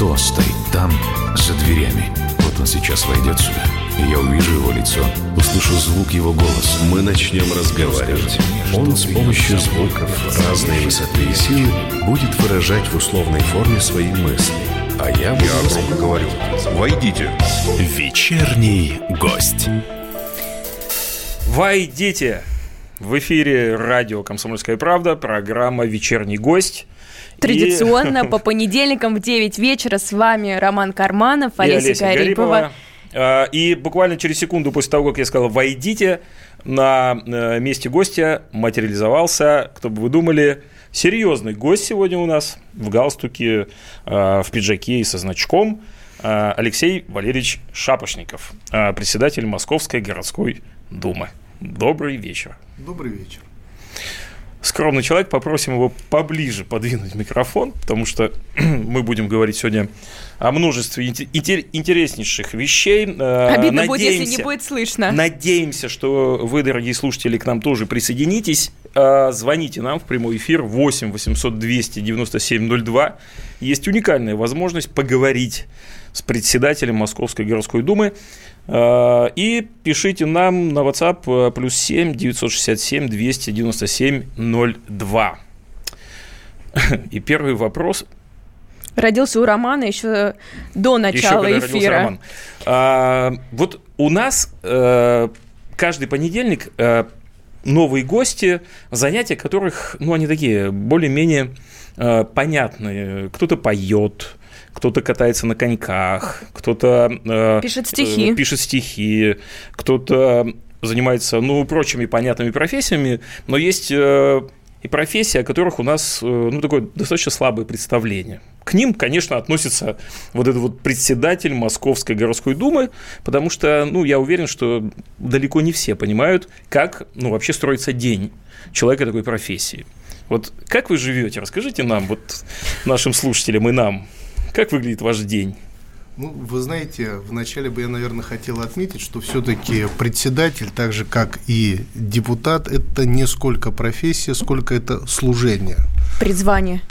кто стоит там, за дверями. Вот он сейчас войдет сюда, и я увижу его лицо, услышу звук его голоса. Мы начнем разговаривать. Он с помощью звуков разной высоты и силы будет выражать в условной форме свои мысли. А я, буду Я громко говорю. Войдите. Вечерний гость. Войдите! В эфире радио «Комсомольская правда», программа «Вечерний гость». Традиционно по понедельникам в 9 вечера с вами Роман Карманов, и Олеся, Олеся Гарипова. А, И буквально через секунду после того, как я сказал «Войдите», на э, месте гостя материализовался, кто бы вы думали, серьезный гость сегодня у нас в галстуке, э, в пиджаке и со значком. э, Алексей Валерьевич Шапошников, председатель Московской городской думы. Добрый вечер. Добрый вечер. Скромный человек, попросим его поближе подвинуть микрофон, потому что мы будем говорить сегодня о множестве инте- интер- интереснейших вещей. Э, Обидно будет, если не надеемся- будет слышно. Надеемся, что вы, дорогие слушатели, к нам тоже присоединитесь. Э, Звоните нам в прямой эфир 8 800 297 02. Есть уникальная возможность поговорить с председателем Московской городской думы. Э, И пишите нам на WhatsApp э, плюс 7 967 297 02. И первый вопрос Родился у Романа еще до еще начала когда родился эфира. Роман. А, вот у нас э, каждый понедельник новые гости, занятия которых, ну, они такие более-менее понятные. Кто-то поет, кто-то катается на коньках, кто-то э, Пишет стихи. э, пишет стихи, кто-то занимается, ну, прочими понятными профессиями, но есть э, и профессии, о которых у нас, э, ну, такое достаточно слабое представление. К ним, конечно, относится вот этот вот председатель Московской городской думы, потому что, ну, я уверен, что далеко не все понимают, как, ну, вообще строится день человека такой профессии. Вот как вы живете? Расскажите нам, вот нашим слушателям и нам, как выглядит ваш день? Ну, вы знаете, вначале бы я, наверное, хотел отметить, что все-таки председатель, так же как и депутат, это не сколько профессия, сколько это служение. Призвание.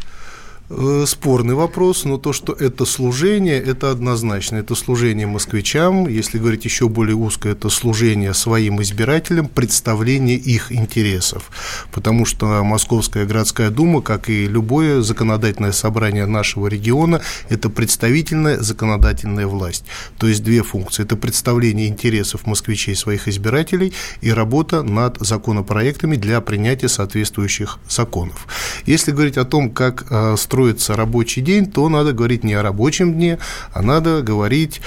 Э, Спорный вопрос, но то, что это служение, это однозначно. Это служение москвичам, если говорить еще более узко, это служение своим избирателям, представление их интересов. Потому что Московская городская дума, как и любое законодательное собрание нашего региона, это представительная законодательная власть. То есть две функции. Это представление интересов москвичей, своих избирателей, и работа над законопроектами для принятия соответствующих законов. Если говорить о том, как э, строится рабочий день, то надо говорить не о рабочем дне, а надо говорить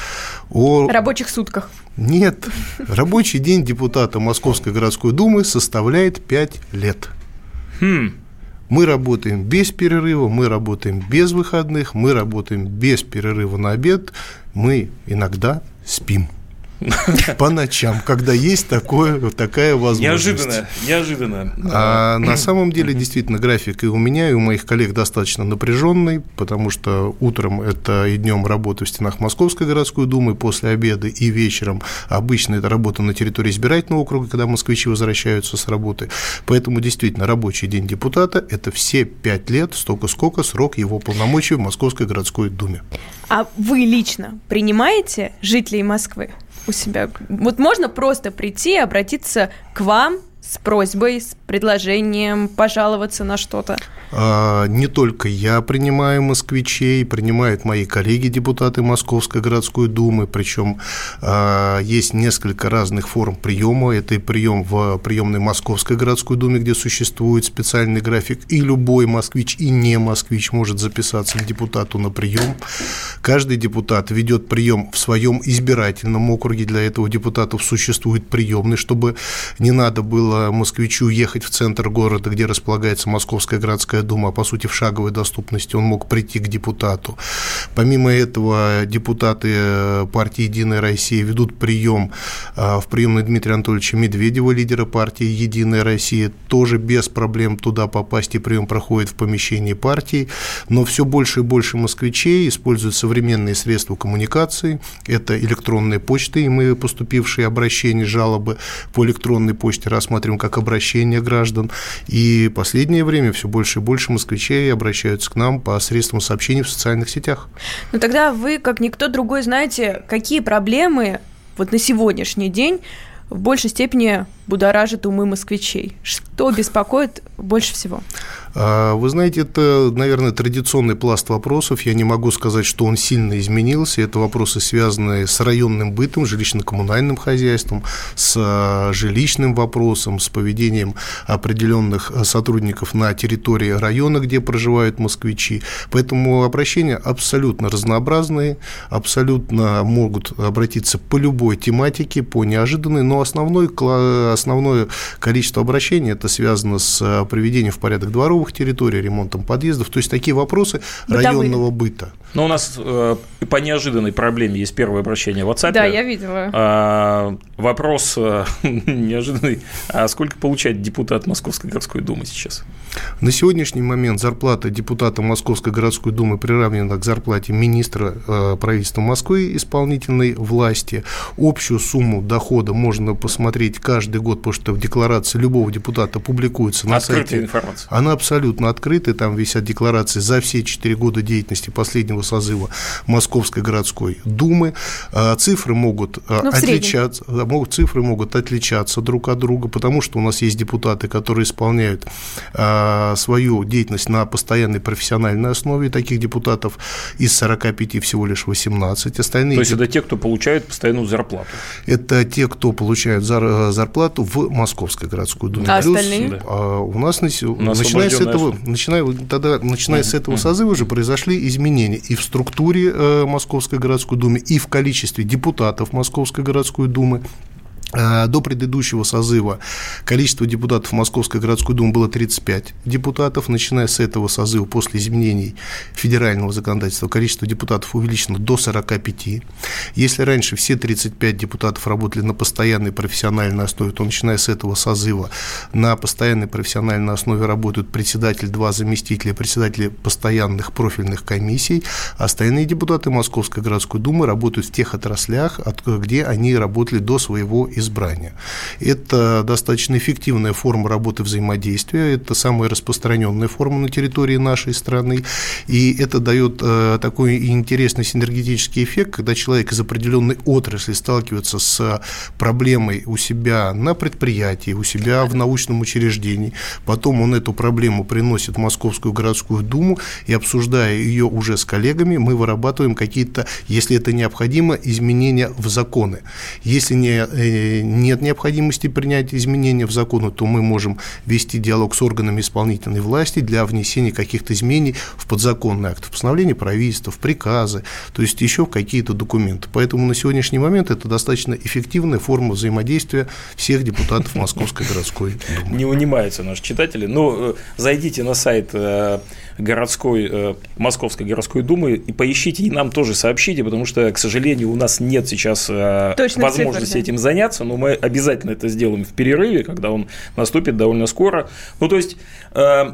о... Рабочих сутках. Нет, рабочий день депутата Московской городской думы составляет 5 лет. Хм, Мы работаем без перерыва, мы работаем без выходных, мы работаем без перерыва на обед, мы иногда спим. По ночам, когда есть такое, такая возможность. неожиданно, неожиданно. А на самом деле, действительно, график и у меня, и у моих коллег достаточно напряженный, потому что утром это и днем работа в стенах Московской городской думы, после обеда и вечером обычно это работа на территории избирательного округа, когда москвичи возвращаются с работы. Поэтому, действительно, рабочий день депутата – это все пять лет, столько сколько срок его полномочий в Московской городской думе. А вы лично принимаете жителей Москвы у себя? Вот можно просто прийти и обратиться к вам с просьбой, с предложением пожаловаться на что-то? А, Не только я принимаю москвичей, принимают мои коллеги-депутаты Московской городской думы, причем а, есть несколько разных форм приема. Это и прием в приемной Московской городской думе, где существует специальный график, и любой москвич и не москвич может записаться к депутату на прием. Каждый депутат ведет прием в своем избирательном округе, для этого депутатов существует приемный, чтобы не надо было москвичу ехать в центр города, где располагается Московская городская дума, а по сути в шаговой доступности он мог прийти к депутату. Помимо этого, депутаты э, партии «Единая Россия» ведут прием э, в приемной Дмитрия Анатольевича Медведева, лидера партии «Единая Россия». Тоже без проблем туда попасть, и прием проходит в помещении партии. Но все больше и больше москвичей используют современные средства коммуникации. Это электронные почты, и мы поступившие обращения, жалобы по электронной почте рассматриваем как обращение граждан. И последнее время все больше и больше москвичей обращаются к нам по средствам сообщений в социальных сетях. Ну тогда вы, как никто другой, знаете, какие проблемы вот на сегодняшний день в большей степени будоражит умы москвичей? Что беспокоит больше всего? А, вы знаете, это, наверное, традиционный пласт вопросов. Я не могу сказать, что он сильно изменился. Это вопросы, связанные с районным бытом, жилищно-коммунальным хозяйством, с а, жилищным вопросом, с поведением определенных а, сотрудников на территории района, где проживают москвичи. Поэтому обращения абсолютно разнообразные, абсолютно могут обратиться по любой тематике, по неожиданной, но основной, основное количество обращений это связано с приведением в порядок дворов жилых территорий, ремонтом подъездов. То есть такие вопросы Бытовые. районного быта. Но у нас э, по неожиданной проблеме есть первое обращение в WhatsApp. Да, я видела. А, вопрос э, неожиданный. А сколько получает депутат Московской городской думы сейчас? На сегодняшний момент зарплата депутата Московской городской думы приравнена к зарплате министра э, правительства Москвы исполнительной власти. Общую сумму дохода можно посмотреть каждый год, потому что в декларации любого депутата публикуется на Открытая сайте. информация. Она абсолютно открытая, там висят декларации за все четыре года деятельности последнего созыва Московской городской думы. А, цифры могут а, ну, отличаться, могут, цифры могут отличаться друг от друга, потому что у нас есть депутаты, которые исполняют а, свою деятельность на постоянной профессиональной основе. Таких депутатов из 45 всего лишь 18. Остальные То есть это те, кто получает постоянную зарплату? Это те, кто получают зарплату в Московской городской думе. А Плюс остальные? Да. у нас, у нас начиная с этого, начиная, тогда, начиная с этого созыва уже произошли изменения и в структуре э, Московской городской думы, и в количестве депутатов Московской городской думы. Э, до предыдущего созыва количество депутатов Московской городской думы было 35 депутатов. Начиная с этого созыва, после изменений федерального законодательства, количество депутатов увеличено до 45. Если раньше все 35 депутатов работали на постоянной профессиональной основе, то начиная с этого созыва на постоянной профессиональной основе работают председатель, два заместителя, председатели постоянных профильных комиссий. Остальные депутаты Московской городской думы работают в тех отраслях, где они работали до своего избрания избрания. Это достаточно эффективная форма работы взаимодействия, это самая распространенная форма на территории нашей страны, и это дает э, такой интересный синергетический эффект, когда человек из определенной отрасли сталкивается с проблемой у себя на предприятии, у себя в научном учреждении, потом он эту проблему приносит в Московскую городскую думу, и обсуждая ее уже с коллегами, мы вырабатываем какие-то, если это необходимо, изменения в законы. Если не, э, нет необходимости принять изменения в законы, то мы можем вести диалог с органами исполнительной власти для внесения каких-то изменений в подзаконные акты, в постановление правительства, в приказы, то есть еще в какие-то документы. Поэтому на сегодняшний момент это достаточно эффективная форма взаимодействия всех депутатов Московской городской думы. Не унимаются наши читатели. Ну, э, зайдите на сайт э, городской, э, Московской городской думы и поищите, и нам тоже сообщите, потому что, к сожалению, у нас нет сейчас Точно возможности этим заняться, но мы обязательно это сделаем в перерыве, когда он наступит довольно скоро. Ну, то есть, э,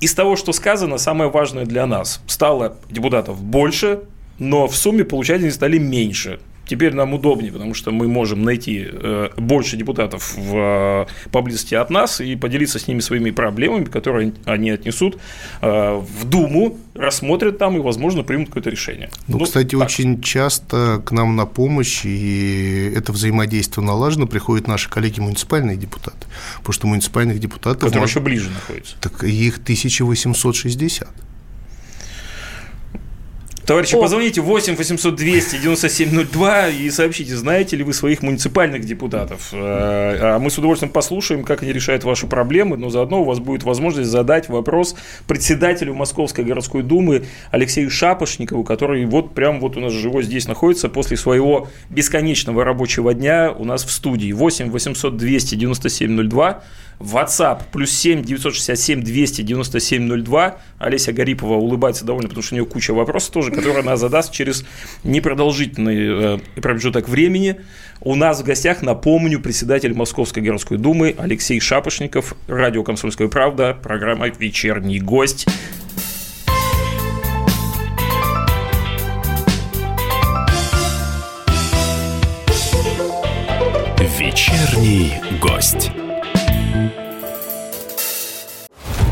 из того, что сказано, самое важное для нас – стало депутатов больше, но в сумме получатели стали меньше. Теперь нам удобнее, потому что мы можем найти э, больше депутатов в, э, поблизости от нас и поделиться с ними своими проблемами, которые они отнесут э, в Думу, рассмотрят там и, возможно, примут какое-то решение. Ну, ну кстати, так. очень часто к нам на помощь, и это взаимодействие налажено, приходят наши коллеги муниципальные депутаты, потому что муниципальных депутатов… Которые еще ближе находятся. Так их 1860. Товарищи, О. позвоните 8 800 200 9702 и сообщите, знаете ли вы своих муниципальных депутатов. Э, а мы с удовольствием послушаем, как они решают ваши проблемы, но заодно у вас будет возможность задать вопрос председателю Московской городской думы Алексею Шапошникову, который вот прям вот у нас живой здесь находится после своего бесконечного рабочего дня у нас в студии. 8 800 200 9702 WhatsApp плюс 7 967 297 02. Олеся Гарипова улыбается довольно, потому что у нее куча вопросов тоже, которые она задаст через непродолжительный э, промежуток времени. У нас в гостях, напомню, председатель Московской городской думы Алексей Шапошников, радио «Комсомольская правда», программа «Вечерний гость». Вечерний гость.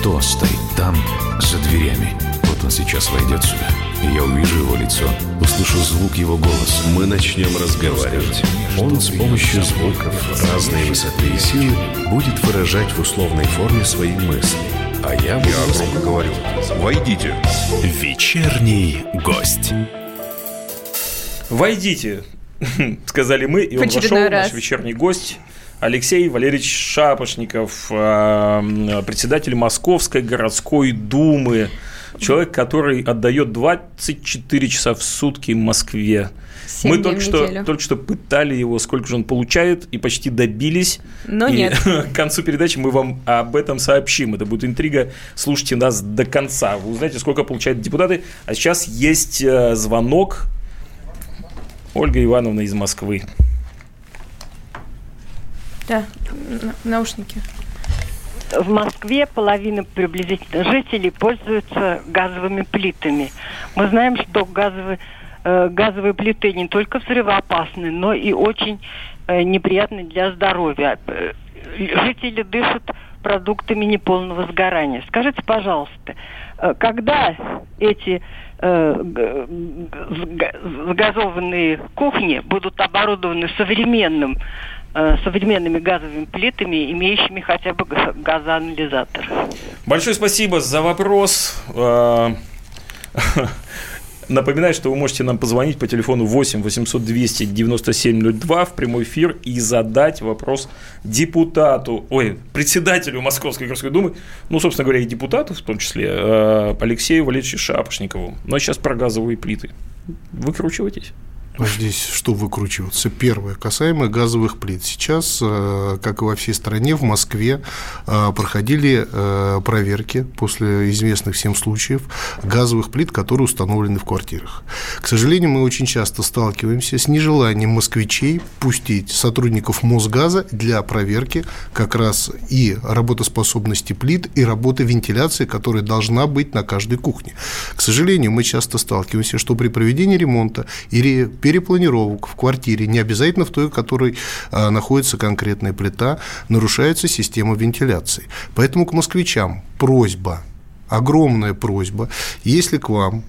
Кто стоит там, за дверями? Вот он сейчас войдет сюда, и я увижу его лицо, услышу звук его голоса. Мы начнем разговаривать. Он с помощью звуков разной высоты и силы будет выражать в условной форме свои мысли. А я буду Я громко говорю. Войдите. вечерний гость. Войдите, сказали мы, и он вошел, наш раз. вечерний гость. Алексей Валерьевич Шапошников, э, председатель Московской городской думы, человек, который отдает 24 часа в сутки Москве. Семь Мы только в что, только что пытали его, сколько же он получает, и почти добились. Но И нет. к концу передачи мы вам об этом сообщим. Это будет интрига. Слушайте нас до конца. Вы узнаете, сколько получают депутаты. А сейчас есть э, звонок. Ольга Ивановна из Москвы. Да, на- наушники. В Москве половина приблизительно жителей пользуются газовыми плитами. Мы знаем, что газовые, э, газовые плиты не только взрывоопасны, но и очень э, неприятны для здоровья. Э, Жители дышат продуктами неполного сгорания. Скажите, пожалуйста, э, когда эти э, г- г- загазованные кухни будут оборудованы современным современными газовыми плитами, имеющими хотя бы га- газоанализатор. Большое спасибо за вопрос. Э, Напоминаю, что вы можете нам позвонить по телефону 8 800 200 9702 в прямой эфир и задать вопрос депутату, ой, председателю Московской городской думы, ну, собственно говоря, и депутату в том числе, э, Алексею Валерьевичу Шапошникову. Но сейчас про газовые плиты. Выкручивайтесь. Здесь что выкручиваться? Первое, касаемо газовых плит. Сейчас, э, как и во всей стране, в Москве э, проходили э, проверки после известных всем случаев газовых плит, которые установлены в квартирах. К сожалению, мы очень часто сталкиваемся с нежеланием москвичей пустить сотрудников Мосгаза для проверки как раз и работоспособности плит, и работы вентиляции, которая должна быть на каждой кухне. К сожалению, мы часто сталкиваемся, что при проведении ремонта или перепланировок в квартире, не обязательно в той, в которой а, находится конкретная плита, нарушается система вентиляции. Поэтому к москвичам просьба, огромная просьба, если к вам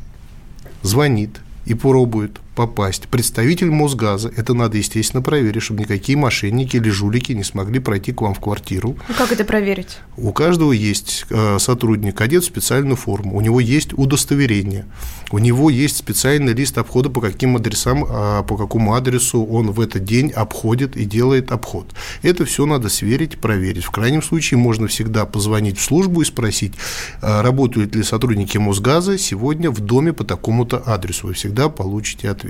звонит и пробует попасть представитель Мосгаза, это надо, естественно, проверить, чтобы никакие мошенники или жулики не смогли пройти к вам в квартиру. Ну, как это проверить? У каждого есть э, сотрудник, одет в специальную форму, у него есть удостоверение, у него есть специальный лист обхода, по каким адресам, а, по какому адресу он в этот день обходит и делает обход. Это все надо сверить, проверить. В крайнем случае можно всегда позвонить в службу и спросить, а, работают ли сотрудники Мосгаза сегодня в доме по такому-то адресу. Вы всегда получите ответ.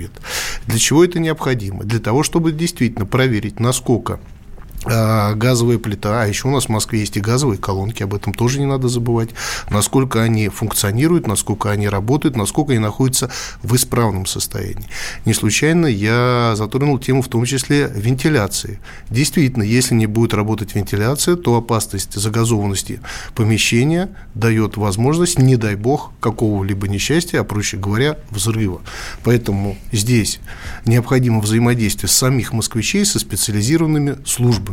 Для чего это необходимо? Для того, чтобы действительно проверить, насколько газовая плита, а еще у нас в Москве есть и газовые колонки, об этом тоже не надо забывать, насколько они функционируют, насколько они работают, насколько они находятся в исправном состоянии. Не случайно я затронул тему в том числе вентиляции. Действительно, если не будет работать вентиляция, то опасность загазованности помещения дает возможность, не дай бог, какого-либо несчастья, а проще говоря, взрыва. Поэтому здесь необходимо взаимодействие самих москвичей со специализированными службами.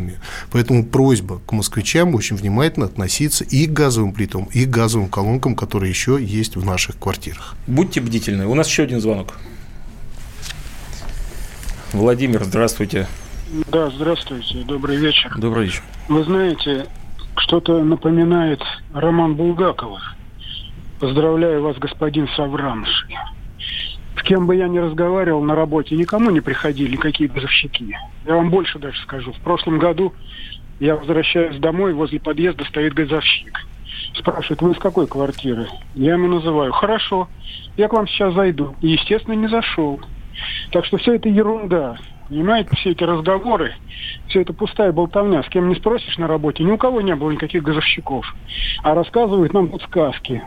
Поэтому просьба к москвичам очень внимательно относиться и к газовым плитам, и к газовым колонкам, которые еще есть в наших квартирах. Будьте бдительны. У нас еще один звонок. Владимир, здравствуйте. Да, здравствуйте, добрый вечер. Добрый вечер. Вы знаете, что-то напоминает роман Булгакова. Поздравляю вас, господин Саврамши. С кем бы я ни разговаривал на работе, никому не приходили никакие газовщики. Я вам больше даже скажу. В прошлом году я возвращаюсь домой, возле подъезда стоит газовщик. Спрашивает, вы из какой квартиры? Я ему называю. Хорошо, я к вам сейчас зайду. И, естественно, не зашел. Так что все это ерунда. Понимаете, все эти разговоры, все это пустая болтовня. С кем не спросишь на работе, ни у кого не было никаких газовщиков. А рассказывают нам тут сказки.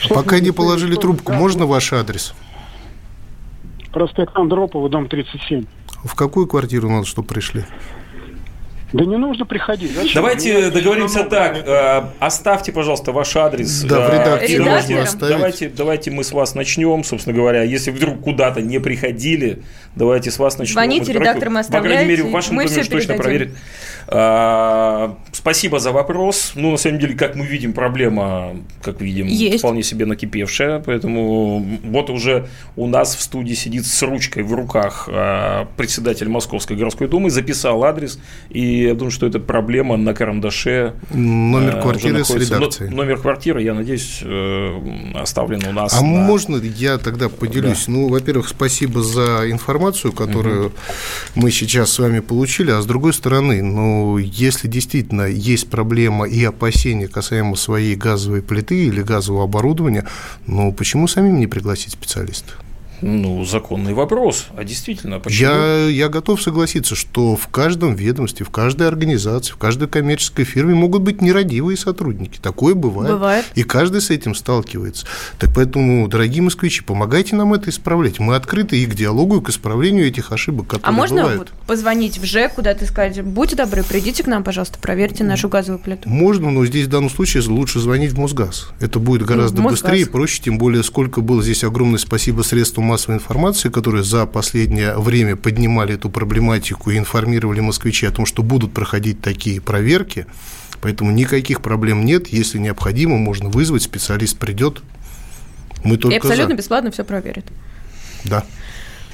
Что Пока не положили трубку, можно ваш адрес? Проспект Андропова, дом 37. В какую квартиру надо, чтобы пришли? Да не нужно приходить. Зачем? Давайте Мне договоримся так. Э, оставьте, пожалуйста, ваш адрес. Да, в редакции можно оставить. Давайте, давайте мы с вас начнем, собственно говоря. Если вдруг куда-то не приходили, давайте с вас начнем. Звоните, редакторам оставляйте. По крайней мере, в вашем мы все точно проверит. А, спасибо за вопрос. Ну, на самом деле, как мы видим, проблема, как видим, Есть. вполне себе накипевшая. Поэтому вот уже у нас в студии сидит с ручкой в руках а, председатель Московской городской думы, записал адрес. И я думаю, что эта проблема на карандаше. Номер а, квартиры с редакцией. Номер квартиры, я надеюсь, э, оставлен у нас. А на... можно я тогда поделюсь? Да. Ну, во-первых, спасибо за информацию, которую угу. мы сейчас с вами получили. А с другой стороны, ну, если действительно есть проблема и опасения касаемо своей газовой плиты или газового оборудования, ну почему самим не пригласить специалистов? Ну, законный вопрос. А действительно, почему? Я, я готов согласиться, что в каждом ведомстве, в каждой организации, в каждой коммерческой фирме могут быть нерадивые сотрудники. Такое бывает. Бывает. И каждый с этим сталкивается. Так поэтому, дорогие москвичи, помогайте нам это исправлять. Мы открыты и к диалогу, и к исправлению этих ошибок, которые А можно бывают. Вот позвонить в ЖЭК куда-то и сказать, будьте добры, придите к нам, пожалуйста, проверьте нашу газовую плиту? Можно, но здесь в данном случае лучше звонить в Мосгаз. Это будет гораздо Мосгаз. быстрее и проще, тем более сколько было здесь огромное спасибо средствам массовой информации, которые за последнее время поднимали эту проблематику и информировали москвичей о том, что будут проходить такие проверки. Поэтому никаких проблем нет. Если необходимо, можно вызвать, специалист придет. Мы только и абсолютно за. бесплатно все проверит. Да.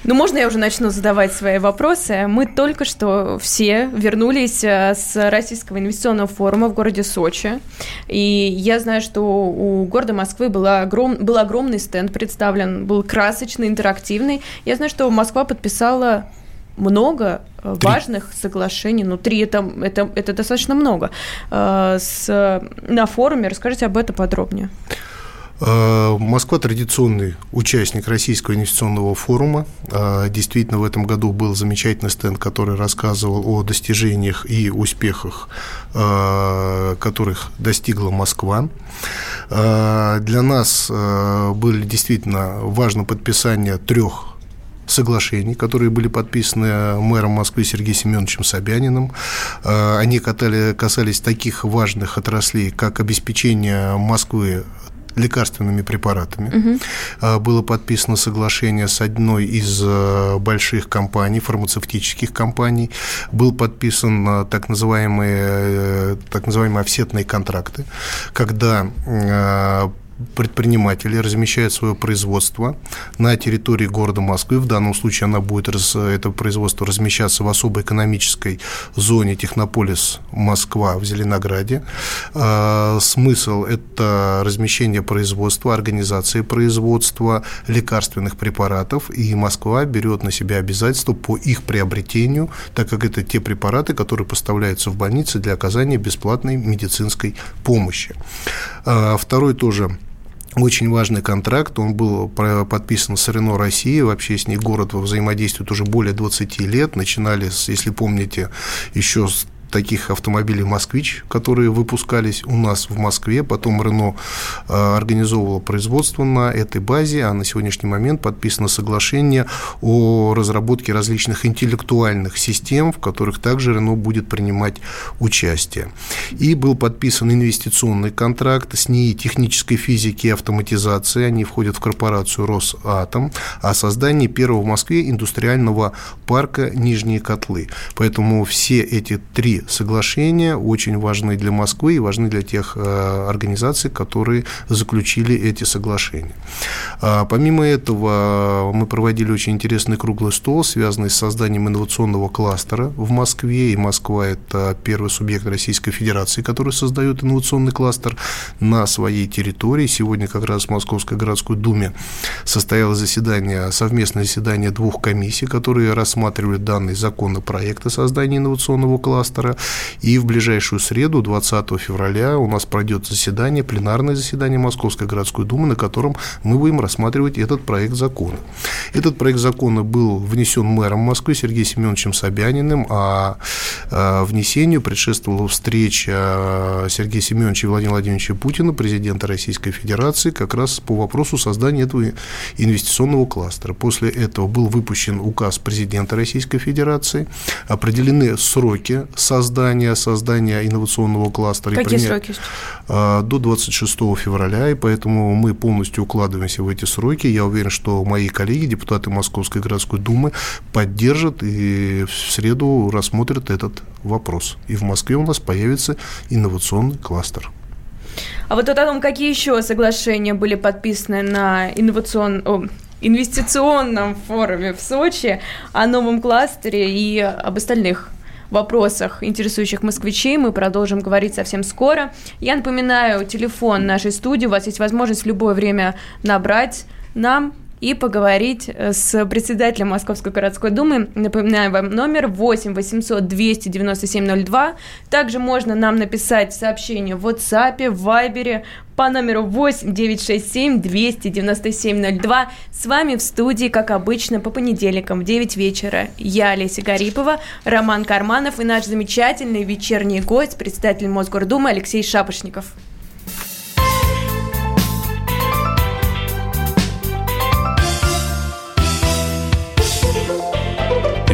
Ну, можно я уже начну задавать свои вопросы? Мы только что все вернулись э, с Российского инвестиционного форума в городе Сочи. И я знаю, что у города Москвы был, огром... был огромный стенд представлен, был красочный, интерактивный. Я знаю, что Москва подписала много э, три. важных соглашений, ну три это, это, это достаточно много, э, с, на форуме. Расскажите об этом подробнее. Э, Москва традиционный участник Российского инвестиционного форума. Э, действительно, в этом году был замечательный стенд, который рассказывал о достижениях и успехах, э, которых достигла Москва. Для нас были действительно важно подписание трех соглашений, которые были подписаны мэром Москвы Сергеем Семеновичем Собяниным. Они касались таких важных отраслей, как обеспечение Москвы лекарственными препаратами. Угу. Было подписано соглашение с одной из э, больших компаний, фармацевтических компаний. Был подписан э, так называемые, так называемые офсетные контракты, когда предприниматели размещают свое производство на территории города Москвы. В данном случае она будет, это производство размещаться в особой экономической зоне Технополис Москва в Зеленограде. А, смысл – это размещение производства, организации производства лекарственных препаратов, и Москва берет на себя обязательства по их приобретению, так как это те препараты, которые поставляются в больницы для оказания бесплатной медицинской помощи. А, второй тоже очень важный контракт, он был подписан с Рено России, вообще с ней город взаимодействует уже более 20 лет, начинали, если помните, еще с таких автомобилей «Москвич», которые выпускались у нас в Москве. Потом Рено а, организовывало производство на этой базе, а на сегодняшний момент подписано соглашение о разработке различных интеллектуальных систем, в которых также Рено будет принимать участие. И был подписан инвестиционный контракт с НИИ технической физики и автоматизации. Они входят в корпорацию «Росатом» о создании первого в Москве индустриального парка «Нижние котлы». Поэтому все эти три соглашения очень важны для Москвы и важны для тех э, организаций, которые заключили эти соглашения. А, помимо этого, мы проводили очень интересный круглый стол, связанный с созданием инновационного кластера в Москве, и Москва – это первый субъект Российской Федерации, который создает инновационный кластер на своей территории. Сегодня как раз в Московской городской думе состоялось заседание, совместное заседание двух комиссий, которые рассматривали данный законопроект о создании инновационного кластера. И в ближайшую среду, 20 февраля, у нас пройдет заседание, пленарное заседание Московской городской думы, на котором мы будем рассматривать этот проект закона. Этот проект закона был внесен мэром Москвы Сергеем Семеновичем Собяниным, а, а внесению предшествовала встреча Сергея Семеновича и Владимира Владимировича Путина, президента Российской Федерации, как раз по вопросу создания этого инвестиционного кластера. После этого был выпущен указ президента Российской Федерации, определены сроки создания, создания инновационного кластера. Какие сроки? А, до 26 февраля, и поэтому мы полностью укладываемся в эти сроки. Я уверен, что мои коллеги, депутаты Московской городской думы, поддержат и в среду рассмотрят этот вопрос. И в Москве у нас появится инновационный кластер. А вот о том, какие еще соглашения были подписаны на инновацион... инвестиционном форуме в Сочи, о новом кластере и об остальных вопросах, интересующих москвичей, мы продолжим говорить совсем скоро. Я напоминаю, телефон нашей студии, у вас есть возможность в любое время набрать нам и поговорить э, с председателем Московской городской думы. Напоминаю вам номер 8 800 297 02. Также можно нам написать сообщение в WhatsApp, в Viber по номеру 8 967 297 02. С вами в студии, как обычно, по понедельникам в 9 вечера. Я, Олеся Гарипова, Роман Карманов и наш замечательный вечерний гость, председатель Мосгордумы Алексей Шапошников.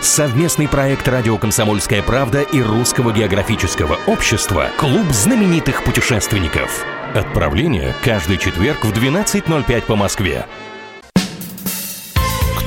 Совместный проект «Радио Комсомольская правда» и Русского географического общества «Клуб знаменитых путешественников». Отправление каждый четверг в 12.05 по Москве.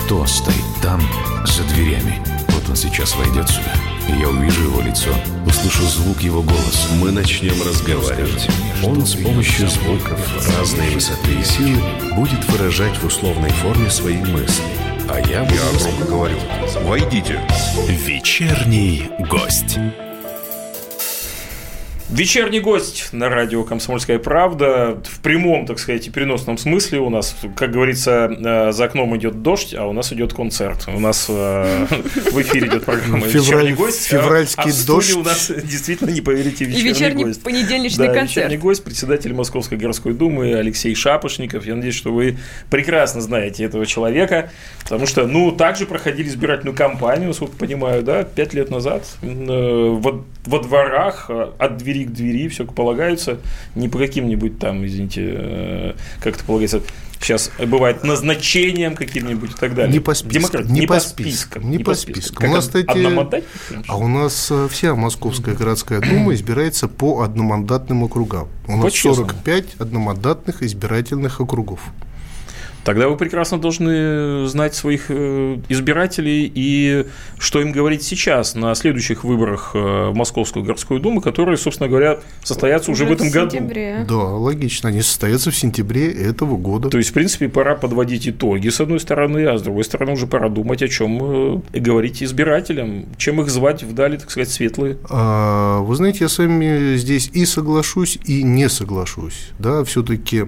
Кто стоит там, за дверями? Вот он сейчас войдет сюда. Я увижу его лицо, услышу звук его голоса. Мы начнем разговаривать. Он с помощью звуков разной высоты и силы будет выражать в условной форме свои мысли – а я, я громко говорю. Войдите. Вечерний гость. Вечерний гость на радио «Комсомольская правда» в прямом, так сказать, и переносном смысле у нас, как говорится, э, за окном идет дождь, а у нас идет концерт. У нас э, в эфире идет программа «Вечерний гость», февральский а, дождь. у нас действительно, не поверите, вечерний, и вечерний гость. понедельничный да, концерт. вечерний гость, председатель Московской городской думы Алексей Шапошников. Я надеюсь, что вы прекрасно знаете этого человека, потому что, ну, также проходили избирательную кампанию, насколько понимаю, да, пять лет назад э, во, во дворах от двери к двери, все полагается, не по каким-нибудь там, извините, э, как это полагается, сейчас бывает назначением каким-нибудь и так далее. Не по спискам. Демократ... Не, не по спискам. Не, по спискам. спискам. У нас, кстати, а у нас э, вся Московская городская дума избирается по одномандатным округам. У нас 45 одномандатных избирательных округов. Тогда вы прекрасно должны знать своих э, избирателей и что им говорить сейчас на следующих выборах э, в Московскую городскую думу, которые, собственно говоря, состоятся уже, уже в этом в году. Да, логично. Они состоятся в сентябре этого года. То есть, в принципе, пора подводить итоги, с одной стороны, а с другой стороны уже пора думать, о чем э, говорить избирателям, чем их звать вдали, так сказать, светлые. А, вы знаете, я с вами здесь и соглашусь, и не соглашусь. Да, все-таки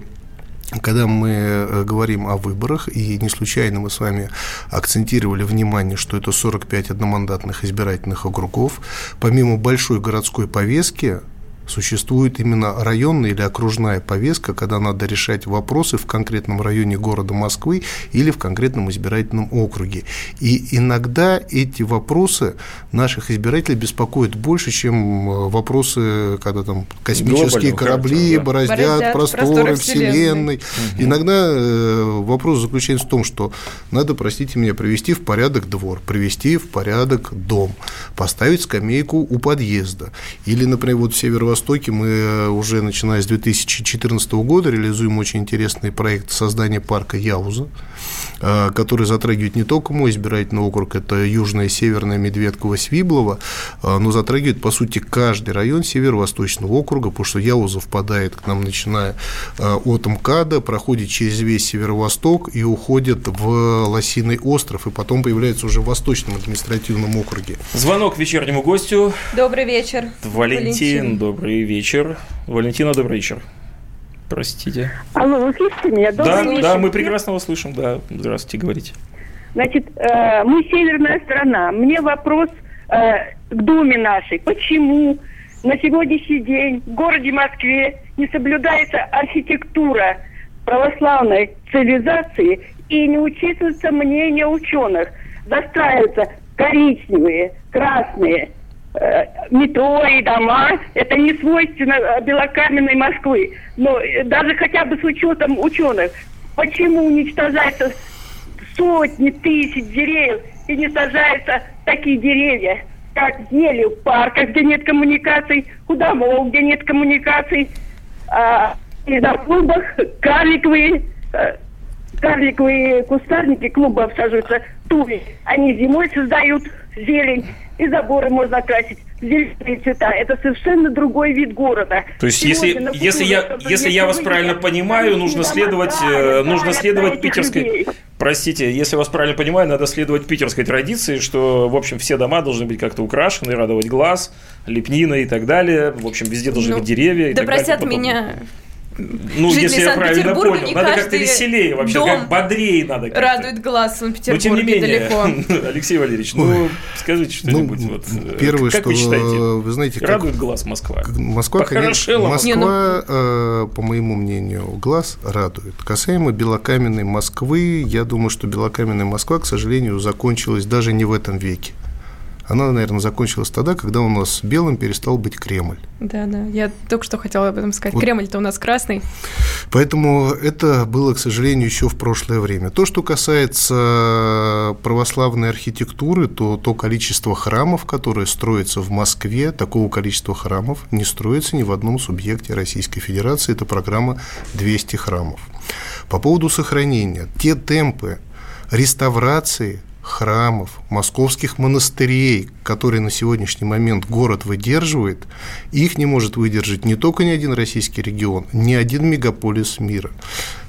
когда мы э, говорим о выборах, и не случайно мы с вами акцентировали внимание, что это 45 одномандатных избирательных округов, помимо большой городской повестки, существует именно районная или окружная повестка, когда надо решать вопросы в конкретном районе города Москвы или в конкретном избирательном округе. И иногда эти вопросы наших избирателей беспокоят больше, чем э, вопросы, когда там космические корабли да. бороздят, бороздят просторы, просторы Вселенной. Вселенной. Угу. Иногда э, вопрос заключается в том, что надо, простите меня, привести в порядок двор, привести в порядок дом, поставить скамейку у подъезда. Или, например, вот в северо Владивостоке мы уже, начиная с 2014 года, реализуем очень интересный проект создания парка Яуза, э, который затрагивает не только мой избирательный округ, это Южная, Северная, Медведково, Свиблово, э, но затрагивает, по сути, каждый район Северо-Восточного округа, потому что Яуза впадает к нам, начиная от МКАДа, проходит через весь Северо-Восток и уходит в Лосиный остров, и потом появляется уже в Восточном административном округе. Звонок вечернему гостю. Добрый вечер. Валентин, Валентин. добрый вечер. Валентина, добрый вечер. Простите. Алло, вы слышите меня? Добрый да, вечер. да, мы прекрасно вас слышим, да. Здравствуйте, говорите. Значит, э, мы северная страна. Мне вопрос э, к Думе нашей. Почему на сегодняшний день в городе Москве не соблюдается архитектура православной цивилизации и не учитывается мнение ученых? Застраиваются коричневые, красные, метро и дома. Это не свойственно э, белокаменной Москвы. Но э, даже хотя бы с учетом ученых, почему уничтожаются сотни тысяч деревьев и не сажаются такие деревья, как ели в парках, где нет коммуникаций, у домов, где нет коммуникаций, а, и на клубах карликовые, карликовые кустарники клубы обсаживаются туи. Они зимой создают зелень, и заборы можно красить зеленые цвета. Это совершенно другой вид города. То есть, если, если, я, если я вас правильно понимаю, нужно следовать, э, нужно следовать питерской... Людей. Простите, если я вас правильно понимаю, надо следовать питерской традиции, что, в общем, все дома должны быть как-то украшены, радовать глаз, лепнина и так далее. В общем, везде должны ну, быть деревья. да простят меня ну, Жители если я правильно понял, надо как-то веселее вообще, как бодрее надо. Как-то. Радует глаз, он Петербурге Но, тем не менее, далеко. Алексей Валерьевич, ну, Ой. скажите что-нибудь. Ну, вот, первое, как что, вы считаете, вы знаете, как, радует глаз Москва? Москва, конечно, Москва, Не, ну... э, по моему мнению, глаз радует. Касаемо белокаменной Москвы, я думаю, что белокаменная Москва, к сожалению, закончилась даже не в этом веке она, наверное, закончилась тогда, когда у нас белым перестал быть Кремль. Да, да. Я только что хотела об этом сказать. Вот. Кремль-то у нас красный. Поэтому это было, к сожалению, еще в прошлое время. То, что касается православной архитектуры, то то количество храмов, которые строятся в Москве, такого количества храмов не строится ни в одном субъекте Российской Федерации. Это программа 200 храмов. По поводу сохранения. Те темпы реставрации храмов, московских монастырей, которые на сегодняшний момент город выдерживает, их не может выдержать не только ни один российский регион, ни один мегаполис мира.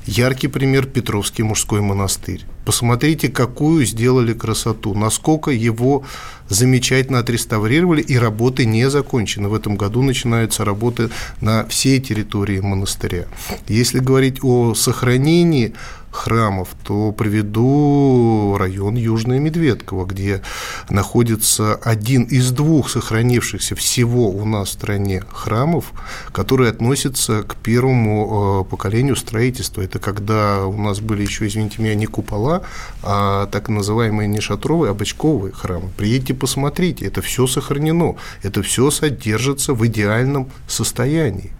Яркий пример – Петровский мужской монастырь. Посмотрите, какую сделали красоту, насколько его замечательно отреставрировали, и работы не закончены. В этом году начинаются работы на всей территории монастыря. Если говорить о сохранении храмов, то приведу район Южная Медведково, где находится один из двух сохранившихся всего у нас в стране храмов, которые относятся к первому э, поколению строительства. Это когда у нас были еще, извините меня, не купола, а так называемые не шатровые, а бочковые храмы. Приедьте, посмотрите, это все сохранено, это все содержится в идеальном состоянии.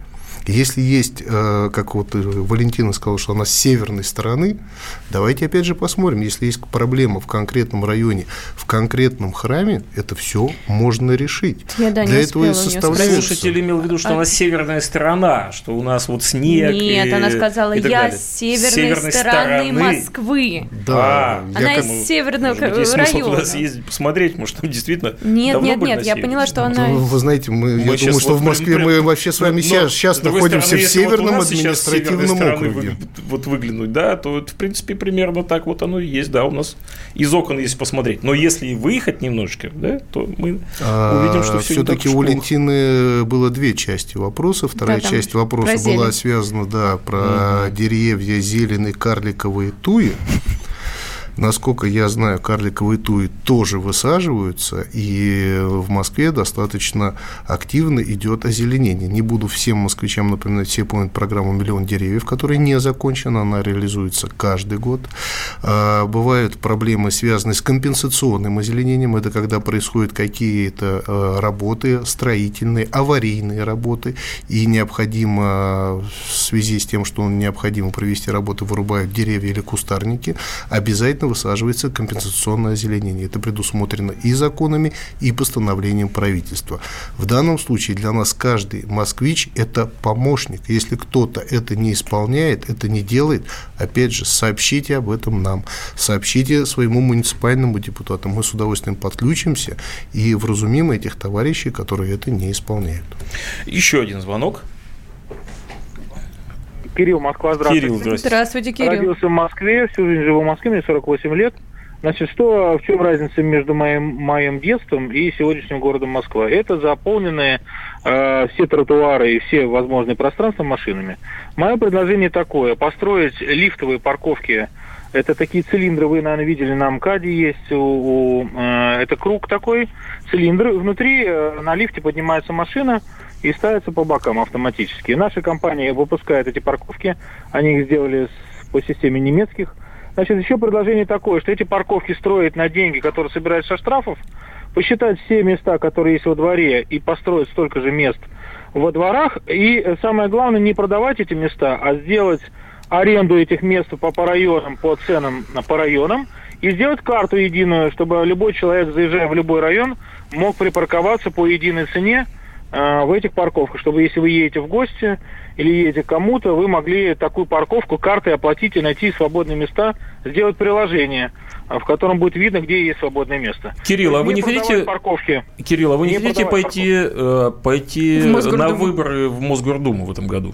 Если есть, э, как вот Валентина сказала, что она с северной стороны, давайте опять же посмотрим, если есть проблема в конкретном районе, в конкретном храме, это все можно решить. Я, да, Для этого и составляются... Слушатель имел в виду, что а... она северная сторона, что у нас вот снег Нет, и, она сказала, я далее. с северной, северной стороны, стороны Москвы. Да. А, она из северного может быть, района. туда съездить, посмотреть, может, там действительно Нет, нет, нет, я поняла, что она... Вы знаете, мы, мы я думаю, что в Москве мы вообще с вами сейчас, сейчас находимся в северном вот административном округе. Вы, вот выглянуть, да, то это, в принципе, примерно так вот оно и есть, да, у нас из окон есть посмотреть. Но если выехать немножечко, да, то мы а, увидим, что все Все-таки у Валентины было две части вопроса. Вторая да, часть вопроса была связана, да, про угу. деревья, зеленые, карликовые туи. Насколько я знаю, карликовые туи тоже высаживаются, и в Москве достаточно активно идет озеленение. Не буду всем москвичам напоминать, все помнят программу «Миллион деревьев», которая не закончена, она реализуется каждый год. А, бывают проблемы, связанные с компенсационным озеленением, это когда происходят какие-то а, работы строительные, аварийные работы, и необходимо в связи с тем, что необходимо провести работы, вырубают деревья или кустарники, обязательно высаживается компенсационное озеленение. Это предусмотрено и законами, и постановлением правительства. В данном случае для нас каждый москвич – это помощник. Если кто-то это не исполняет, это не делает, опять же, сообщите об этом нам, сообщите своему муниципальному депутату. Мы с удовольствием подключимся и вразумим этих товарищей, которые это не исполняют. Еще один звонок. Кирилл, Москва, здравствуйте. Кирилл, здравствуйте. Здравствуйте, Кирилл. Родился в Москве, всю жизнь живу в Москве, мне 48 лет. Значит, что, в чем разница между моим, моим детством и сегодняшним городом Москва? Это заполненные э, все тротуары и все возможные пространства машинами. Мое предложение такое, построить лифтовые парковки это такие цилиндры, вы, наверное, видели на МКАДе есть. У, у, э, это круг такой, цилиндр. Внутри э, на лифте поднимается машина и ставится по бокам автоматически. Наша компания выпускает эти парковки. Они их сделали по системе немецких. Значит, еще предложение такое, что эти парковки строить на деньги, которые собираются со штрафов, посчитать все места, которые есть во дворе, и построить столько же мест во дворах. И самое главное, не продавать эти места, а сделать аренду этих мест по, по районам, по ценам по районам, и сделать карту единую, чтобы любой человек, заезжая в любой район, мог припарковаться по единой цене в этих парковках, чтобы если вы едете в гости или едете к кому-то, вы могли такую парковку картой оплатить и найти свободные места, сделать приложение, в котором будет видно, где есть свободное место. Кирилл, а вы не хотите парковки? Кирилл, а вы не, не хотите пойти, э, пойти на выборы в Мосгордуму в этом году?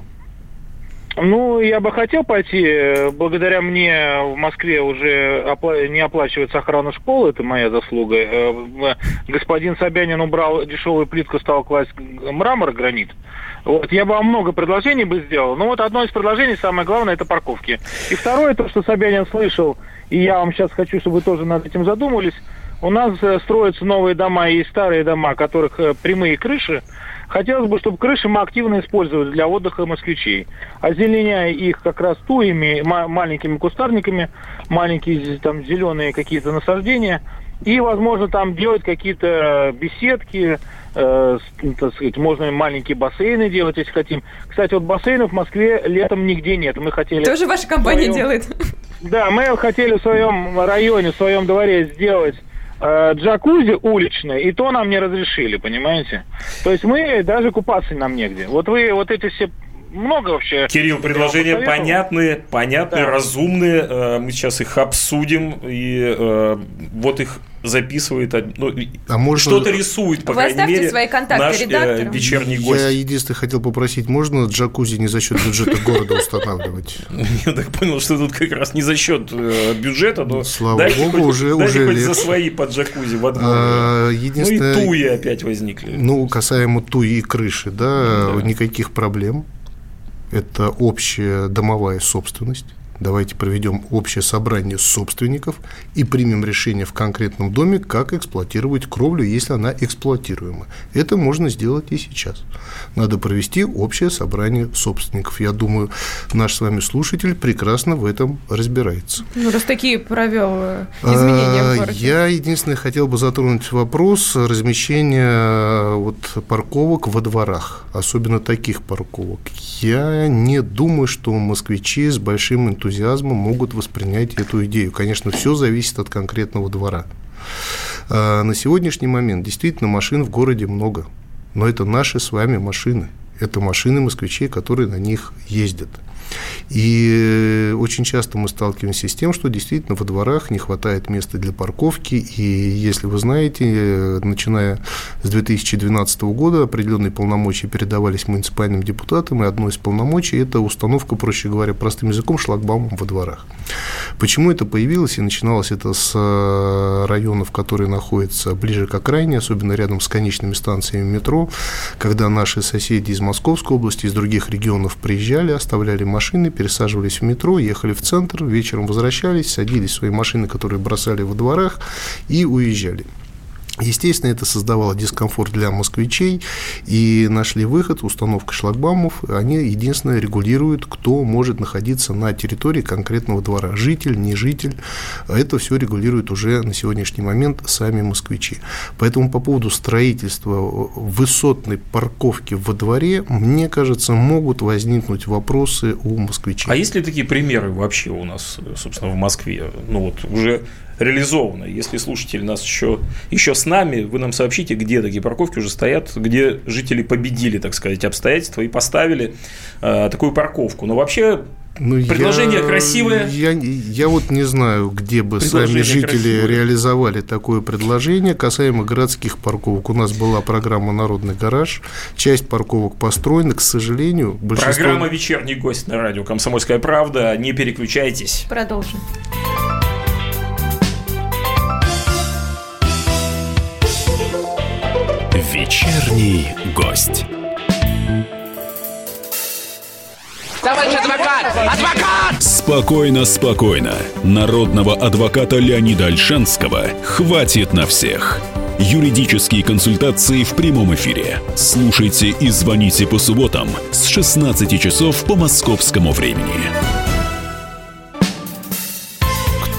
Ну, я бы хотел пойти. Благодаря мне в Москве уже не оплачивается охрана школы, это моя заслуга. Э, господин Собянин убрал дешевую плитку, стал класть мрамор, гранит. Вот, я бы вам много предложений бы сделал. Но вот одно из предложений, самое главное, это парковки. И второе, то, что Собянин слышал, и я вам сейчас хочу, чтобы вы тоже над этим задумались, у нас э, строятся новые дома и старые дома, которых э, прямые крыши, Хотелось бы, чтобы крыши мы активно использовали для отдыха москвичей, озеленяя их как раз туями, маленькими кустарниками, маленькие там зеленые какие-то насаждения, и, возможно, там делать какие-то беседки, э, так сказать, можно маленькие бассейны делать, если хотим. Кстати, вот бассейнов в Москве летом нигде нет. Мы хотели... Тоже ваша компания своем... делает? Да, мы хотели в своем районе, в своем дворе сделать э, джакузи уличное, и то нам не разрешили, понимаете? То есть мы даже купаться нам негде. Вот вы вот эти все много вообще. Кирилл, предложения понятные, понятные, да. разумные. Э, мы сейчас их обсудим и э, вот их записывает, ну, а можно... что-то рисует, по Вы крайней мере, свои контакты наш э, вечерний гость. Я единственное хотел попросить, можно джакузи не за счет бюджета города устанавливать? Я так понял, что тут как раз не за счет бюджета, но слава богу, уже уже хоть за свои под джакузи в одном. А. Ну и туи опять возникли. Ну, касаемо туи и крыши, да, никаких проблем это общая домовая собственность. Давайте проведем общее собрание собственников и примем решение в конкретном доме, как эксплуатировать кровлю, если она эксплуатируема. Это можно сделать и сейчас. Надо провести общее собрание собственников. Я думаю, наш с вами слушатель прекрасно в этом разбирается. Ну, раз такие провел э, изменения в а, городе. Я единственное хотел бы затронуть вопрос размещения э, вот, парковок во дворах, особенно таких парковок. Я не думаю, что москвичи с большим энтузиазмом энтузиазмом могут воспринять эту идею. Конечно, все зависит от конкретного двора. А, на сегодняшний момент действительно машин в городе много, но это наши с вами машины. Это машины москвичей, которые на них ездят. И очень часто мы сталкиваемся с тем, что действительно во дворах не хватает места для парковки. И если вы знаете, начиная с 2012 года определенные полномочия передавались муниципальным депутатам, и одно из полномочий – это установка, проще говоря, простым языком, шлагбаумов во дворах. Почему это появилось? И начиналось это с э, районов, которые находятся ближе к окраине, особенно рядом с конечными станциями метро, когда наши соседи из Московской области, из других регионов приезжали, оставляли машины, пересаживались в метро, ехали в центр, вечером возвращались, садились в свои машины, которые бросали во дворах, и уезжали. Естественно, это создавало дискомфорт для москвичей, и нашли выход, установка шлагбаумов, они единственное регулируют, кто может находиться на территории конкретного двора, житель, не житель, это все регулируют уже на сегодняшний момент сами москвичи. Поэтому по поводу строительства высотной парковки во дворе, мне кажется, могут возникнуть вопросы у москвичей. А есть ли такие примеры вообще у нас, собственно, в Москве? Ну вот уже реализовано. Если слушатели нас еще, еще с нами, вы нам сообщите, где такие парковки уже стоят, где жители победили, так сказать, обстоятельства и поставили э, такую парковку. Но вообще ну, Предложение я, красивое. Я, я вот не знаю, где бы сами жители красивое. реализовали такое предложение. Касаемо городских парковок, у нас была программа «Народный гараж». Часть парковок построена, к сожалению. Большинство... Программа «Вечерний гость» на радио «Комсомольская правда». Не переключайтесь. Продолжим. Вечерний гость. Товарищ адвокат! Адвокат! Спокойно, спокойно. Народного адвоката Леонида Альшанского хватит на всех. Юридические консультации в прямом эфире. Слушайте и звоните по субботам с 16 часов по московскому времени.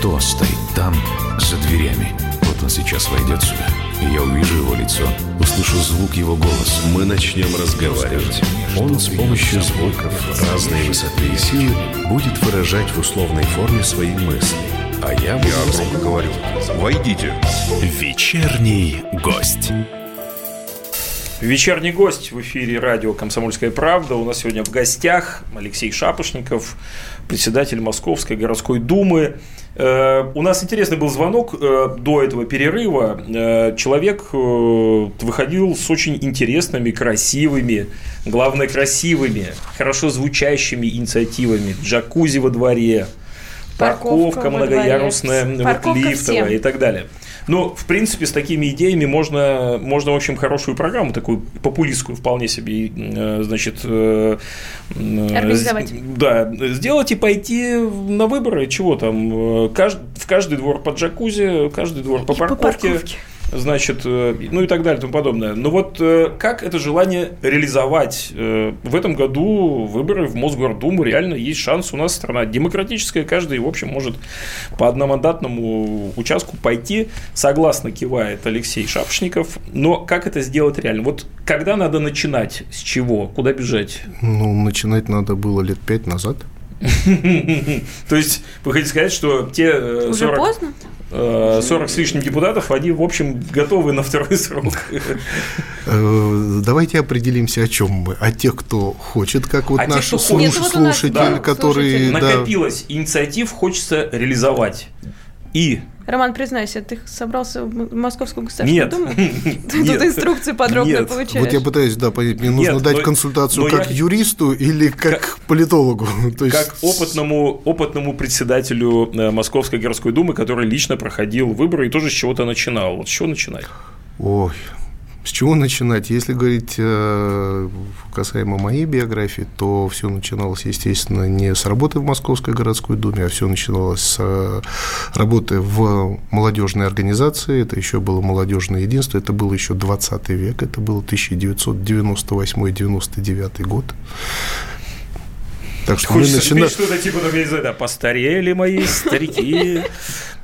Кто стоит там, за дверями? Вот он сейчас войдет сюда я увижу его лицо, услышу звук его голоса. Мы начнем разговаривать. Он с помощью звуков разной высоты и силы будет выражать в условной форме свои мысли. А я, я громко говорю. Войдите. Вечерний гость. Вечерний гость в эфире радио «Комсомольская правда». У нас сегодня в гостях Алексей Шапошников, председатель Московской городской думы. Э, у нас интересный был звонок э, до этого перерыва. Э, человек выходил с очень интересными, красивыми, главное, красивыми, хорошо звучащими инициативами. Джакузи во дворе, парковка, парковка многоярусная, вот, лифтовая и так далее. Но, в принципе, с такими идеями можно, можно в общем, хорошую программу, такую популистскую вполне себе, э, значит, э, Организовать. Да, сделать и пойти на выборы. Чего там? В каждый двор по джакузи, каждый двор по парковке. По парковке значит, э, ну и так далее и тому подобное. Но вот э, как это желание реализовать? Э, в этом году выборы в Мосгордуму реально есть шанс. У нас страна демократическая, каждый, в общем, может по одномандатному участку пойти. Согласно кивает Алексей Шапшников. Но как это сделать реально? Вот когда надо начинать? С чего? Куда бежать? Ну, начинать надо было лет пять назад. То есть, вы хотите сказать, что те 40... Уже поздно? 40 э, с лишним депутатов, они, в общем, готовы на второй срок. Э, давайте определимся, о чем мы. О тех, кто хочет, как вот а наш тех, слушатель, который... Накопилось инициатив, хочется реализовать. И Роман, признайся, ты собрался в Московскую государственную Думу? Ты тут инструкции подробно получаешь. Вот я пытаюсь, да, понять, мне нужно дать консультацию как юристу или как политологу. Как опытному, опытному председателю э, Московской городской думы, который лично проходил выборы и тоже с чего-то начинал. Вот с чего начинать? Ой, с чего начинать? Если говорить э, касаемо моей биографии, то все начиналось, естественно, не с работы в Московской городской думе, а все начиналось с э, работы в молодежной организации. Это еще было молодежное единство, это был еще 20 век, это был 1998-99 год. Так что Хочется мы начинаем... что-то типа, ну, я не знаю, да, постарели мои старики.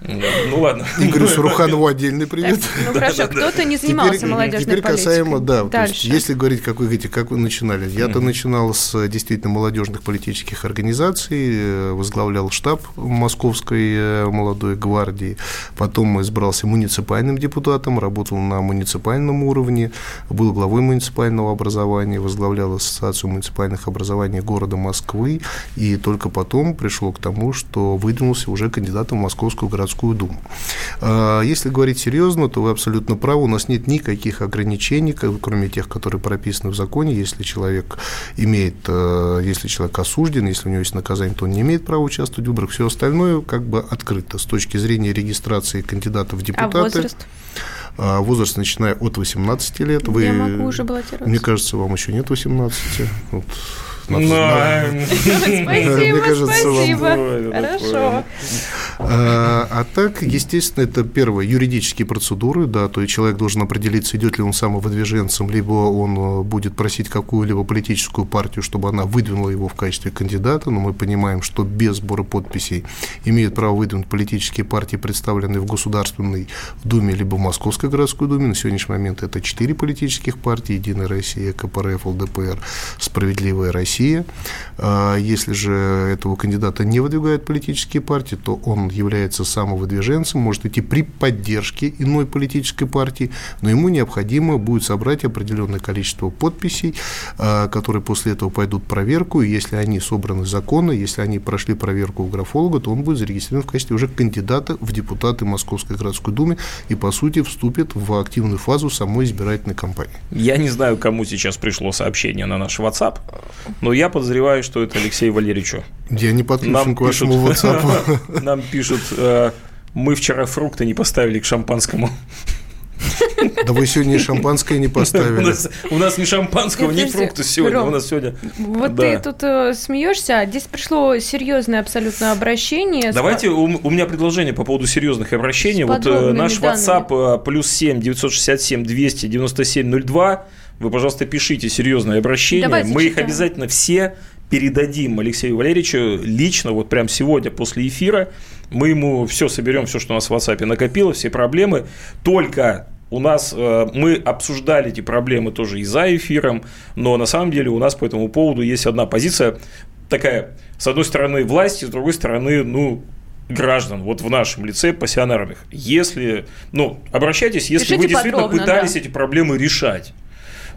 Ну ладно. Игорю Суруханову отдельный привет. Ну хорошо, кто-то не занимался молодежной Теперь касаемо, да, если говорить, как вы говорите, как вы начинали. Я-то начинал с действительно молодежных политических организаций, э, возглавлял штаб Московской э, молодой гвардии, потом избрался муниципальным депутатом, работал на муниципальном уровне, был главой муниципального образования, возглавлял Ассоциацию муниципальных образований города Москвы, и только потом пришел к тому, что выдвинулся уже кандидатом в Московскую городскую думу. А, если говорить серьезно, то вы абсолютно правы, у нас нет никаких ограничений, кроме тех, которые прописаны в законе. Если человек имеет, э, если человек осужден, если у него есть наказание, то он не имеет права участвовать в выборах. Все остальное как бы открыто с точки зрения регистрации кандидатов в депутаты. А возраст? А, возраст начиная от 18 лет. Вы, Я могу уже баллотироваться. Мне кажется, вам еще нет 18. Вот. Спасибо, спасибо. Хорошо. А, а так, естественно, это первое, юридические процедуры, да, то есть человек должен определиться, идет ли он самовыдвиженцем, либо он э, будет просить какую-либо политическую партию, чтобы она выдвинула его в качестве кандидата, но мы понимаем, что без сбора подписей имеют право выдвинуть политические партии, представленные в Государственной Думе, либо в Московской городской Думе. На сегодняшний момент это четыре политических партии, Единая Россия, КПРФ, ЛДПР, Справедливая Россия. А если же этого кандидата не выдвигают политические партии, то он является самовыдвиженцем, может идти при поддержке иной политической партии, но ему необходимо будет собрать определенное количество подписей, а, которые после этого пойдут проверку, и если они собраны законно, если они прошли проверку у графолога, то он будет зарегистрирован в качестве уже кандидата в депутаты Московской городской думы и, по сути, вступит в активную фазу самой избирательной кампании. Я не знаю, кому сейчас пришло сообщение на наш WhatsApp, но я подозреваю, что это Алексей Валерьевичу. Я не подключен нам к вашему пишут, WhatsApp. Нам пишут, э, мы вчера фрукты не поставили к шампанскому. Да вы сегодня шампанское не поставили. У нас, у нас ни шампанского, ни фрукты сегодня. Ром, у нас сегодня. Вот да. ты тут э, смеешься, а здесь пришло серьезное абсолютно обращение. Давайте, у, у меня предложение по поводу серьезных обращений. Вот э, наш данными. WhatsApp э, плюс 7 967 297 02. Вы, пожалуйста, пишите серьезные обращения. Давайте Мы читаем. их обязательно все передадим Алексею Валерьевичу лично, вот прямо сегодня после эфира. Мы ему все соберем, все, что у нас в WhatsApp накопилось, все проблемы. Только у нас э, мы обсуждали эти проблемы тоже и за эфиром, но на самом деле у нас по этому поводу есть одна позиция такая, с одной стороны власти, с другой стороны, ну, граждан, вот в нашем лице пассионарных. Если, ну, обращайтесь, если Пишите вы действительно пытались да. эти проблемы решать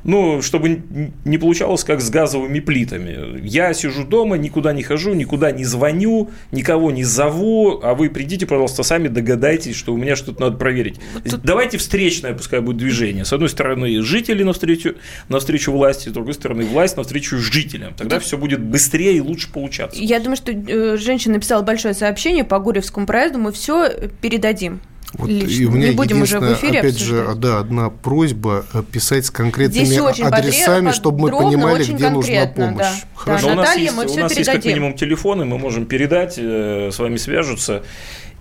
ну, чтобы не получалось как с газовыми плитами. Я сижу дома, никуда не хожу, никуда не звоню, никого не зову, а вы придите, пожалуйста, сами догадайтесь, что у меня что-то надо проверить. Тут... Давайте встречное, пускай будет движение. С одной стороны, жители навстречу, навстречу власти, с другой стороны, власть навстречу жителям. Тогда Тут... все будет быстрее и лучше получаться. Я думаю, что э, женщина написала большое сообщение по Гурьевскому проезду, мы все передадим. Вот и у меня не будем уже в эфире опять обсуждать. же, да, одна просьба э, писать с конкретными адресами, чтобы мы понимали, где нужна помощь. Да. Хорошо. Да, Наталья, у нас, есть, у нас есть как минимум телефоны, мы можем передать, э, с вами свяжутся.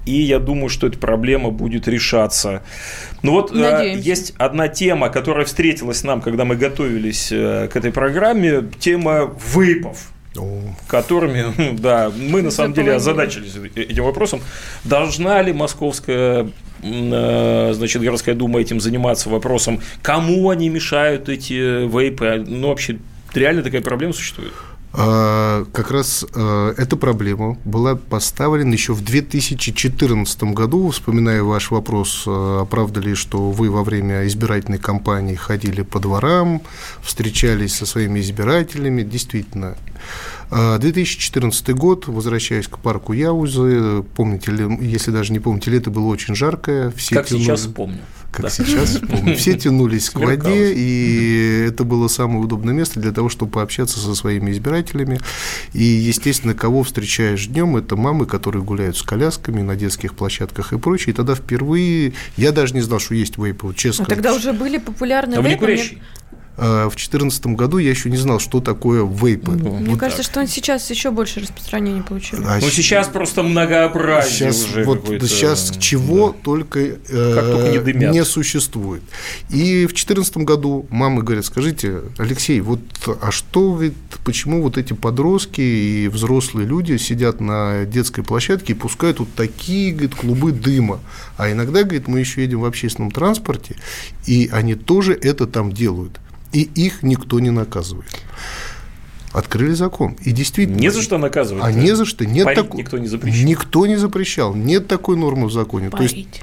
И я думаю, что эта проблема будет решаться. Ну вот э, Надеемся. есть одна тема, которая встретилась нам, когда мы готовились к этой программе, тема выпов которыми, ну, да, мы на самом деле озадачились этим вопросом. Должна ли московская э, значит, городская дума этим заниматься вопросом, кому они мешают эти вейпы? Ну, вообще, реально такая проблема существует? А, как раз а, эта проблема была поставлена еще в 2014 году. Вспоминая ваш вопрос, а, правда ли, что вы во время избирательной кампании ходили по дворам, встречались со своими избирателями. Действительно, 2014 год, возвращаясь к парку Яузы, помните ли, если даже не помните, лето было очень жаркое. Все как тянули, сейчас помню. Как да. сейчас помню. Все тянулись к воде, и это было самое удобное место для того, чтобы пообщаться со своими избирателями. И, естественно, кого встречаешь днем, это мамы, которые гуляют с колясками на детских площадках и прочее. И тогда впервые я даже не знал, что есть вейпы, вот честно. А тогда уже были популярны вейпы. А, в 2014 году я еще не знал, что такое вейпы. Ну, Мне вот кажется, так. что он сейчас еще больше распространения получил. А ну, сейчас просто многообразие сейчас, уже вот сейчас чего да. только, э, только не, не существует. И в 2014 году мамы говорят, скажите, Алексей, вот а что, говорит, почему вот эти подростки и взрослые люди сидят на детской площадке и пускают вот такие, говорит, клубы дыма, а иногда, говорит, мы еще едем в общественном транспорте, и они тоже это там делают и их никто не наказывает. Открыли закон. И действительно. Не за что наказывать. А не за что. Нет Парить так... никто не запрещал. Никто не запрещал. Нет такой нормы в законе. Парить. То есть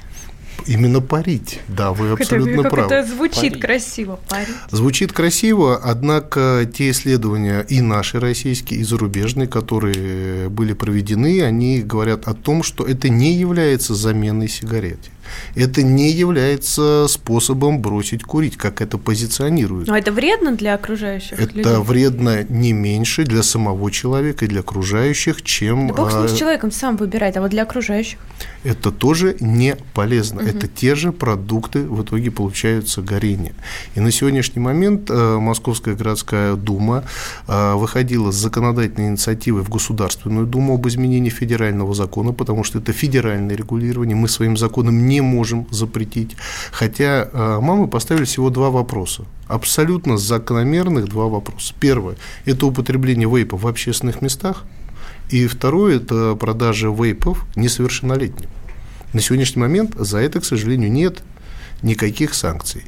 Именно парить, да, вы абсолютно это, правы. Это звучит парить. красиво, парить. Звучит красиво, однако те исследования и наши российские, и зарубежные, которые были проведены, они говорят о том, что это не является заменой сигарете. Это не является способом бросить курить, как это позиционируют. Но это вредно для окружающих Это людей? вредно не меньше для самого человека и для окружающих, чем... Да бог с ним, с а, человеком сам выбирает, а вот для окружающих? это тоже не полезно. Мгм. Это те же продукты в итоге получаются горения. И на сегодняшний момент э, Московская городская дума э, выходила с законодательной инициативой в Государственную думу об изменении федерального закона, потому что это федеральное регулирование, мы своим законом не можем запретить. Хотя э, мамы поставили всего два вопроса. Абсолютно закономерных два вопроса. Первое – это употребление вейпа в общественных местах. И второе – это продажа вейпов несовершеннолетним. На сегодняшний момент за это, к сожалению, нет никаких санкций.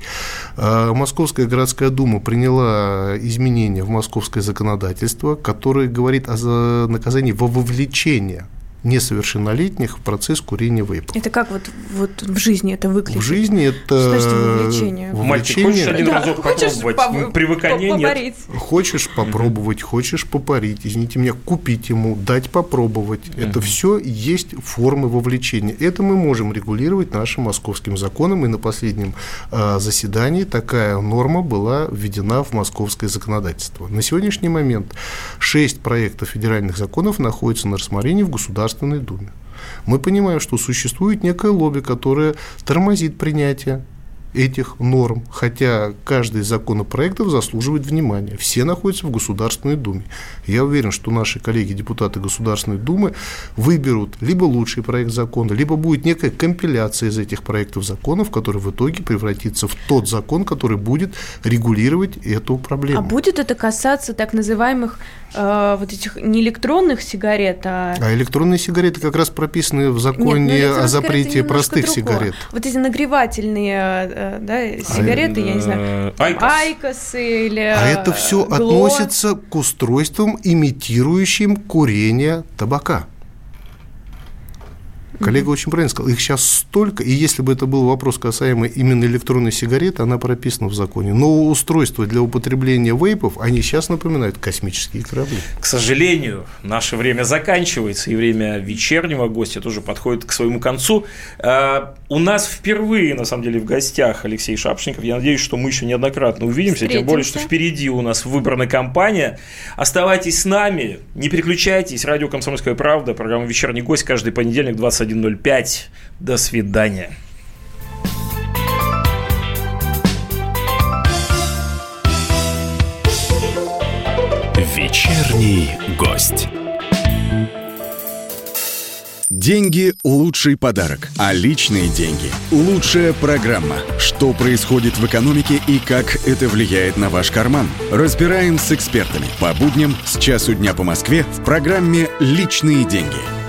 А Московская городская дума приняла изменения в московское законодательство, которое говорит о за- наказании во вовлечение несовершеннолетних в процесс курения вейпов. Это как вот, вот в жизни это выглядит? В жизни это Что значит вовлечение? Мальчик, вовлечение- хочешь один Да, разок хочешь попробовать? Привыкания нет. попарить? Хочешь попробовать, хочешь попарить, извините меня, купить ему, дать попробовать. Это все есть формы вовлечения. Это мы можем регулировать нашим московским законом, и на последнем э, заседании такая норма была введена в московское законодательство. На сегодняшний момент шесть проектов федеральных законов находятся на рассмотрении в Государственной Думе. Мы понимаем, что существует некое лобби, которое тормозит принятие этих норм, хотя каждый из законопроектов заслуживает внимания. Все находятся в Государственной Думе. Я уверен, что наши коллеги, депутаты Государственной Думы, выберут либо лучший проект закона, либо будет некая компиляция из этих проектов законов, который в итоге превратится в тот закон, который будет регулировать эту проблему. А будет это касаться так называемых э, вот этих не электронных сигарет, а... А электронные сигареты как раз прописаны в Нет, законе ну, электронные о запрете простых другое. сигарет. Вот эти нагревательные э, да, сигареты, я не знаю, Э, Айкос. айкосы или А это э, все Гло. относится к устройствам, имитирующим курение табака. Коллега очень правильно сказал, их сейчас столько, и если бы это был вопрос касаемый именно электронной сигареты, она прописана в законе. Но устройства для употребления вейпов, они сейчас напоминают космические корабли. К сожалению, наше время заканчивается, и время вечернего гостя тоже подходит к своему концу. А, У нас впервые, на самом деле, в гостях Алексей Шапшников. Я надеюсь, что мы еще неоднократно увидимся, тем более, что впереди у нас выбрана кампания. Оставайтесь с нами, не переключайтесь. Радио «Комсомольская правда», программа «Вечерний гость» каждый понедельник 21.05. До свидания. Вечерний гость. Деньги – лучший подарок, а личные деньги – лучшая программа. Что происходит в экономике и как это влияет на ваш карман? Разбираем с экспертами по будням с часу дня по Москве в программе «Личные деньги».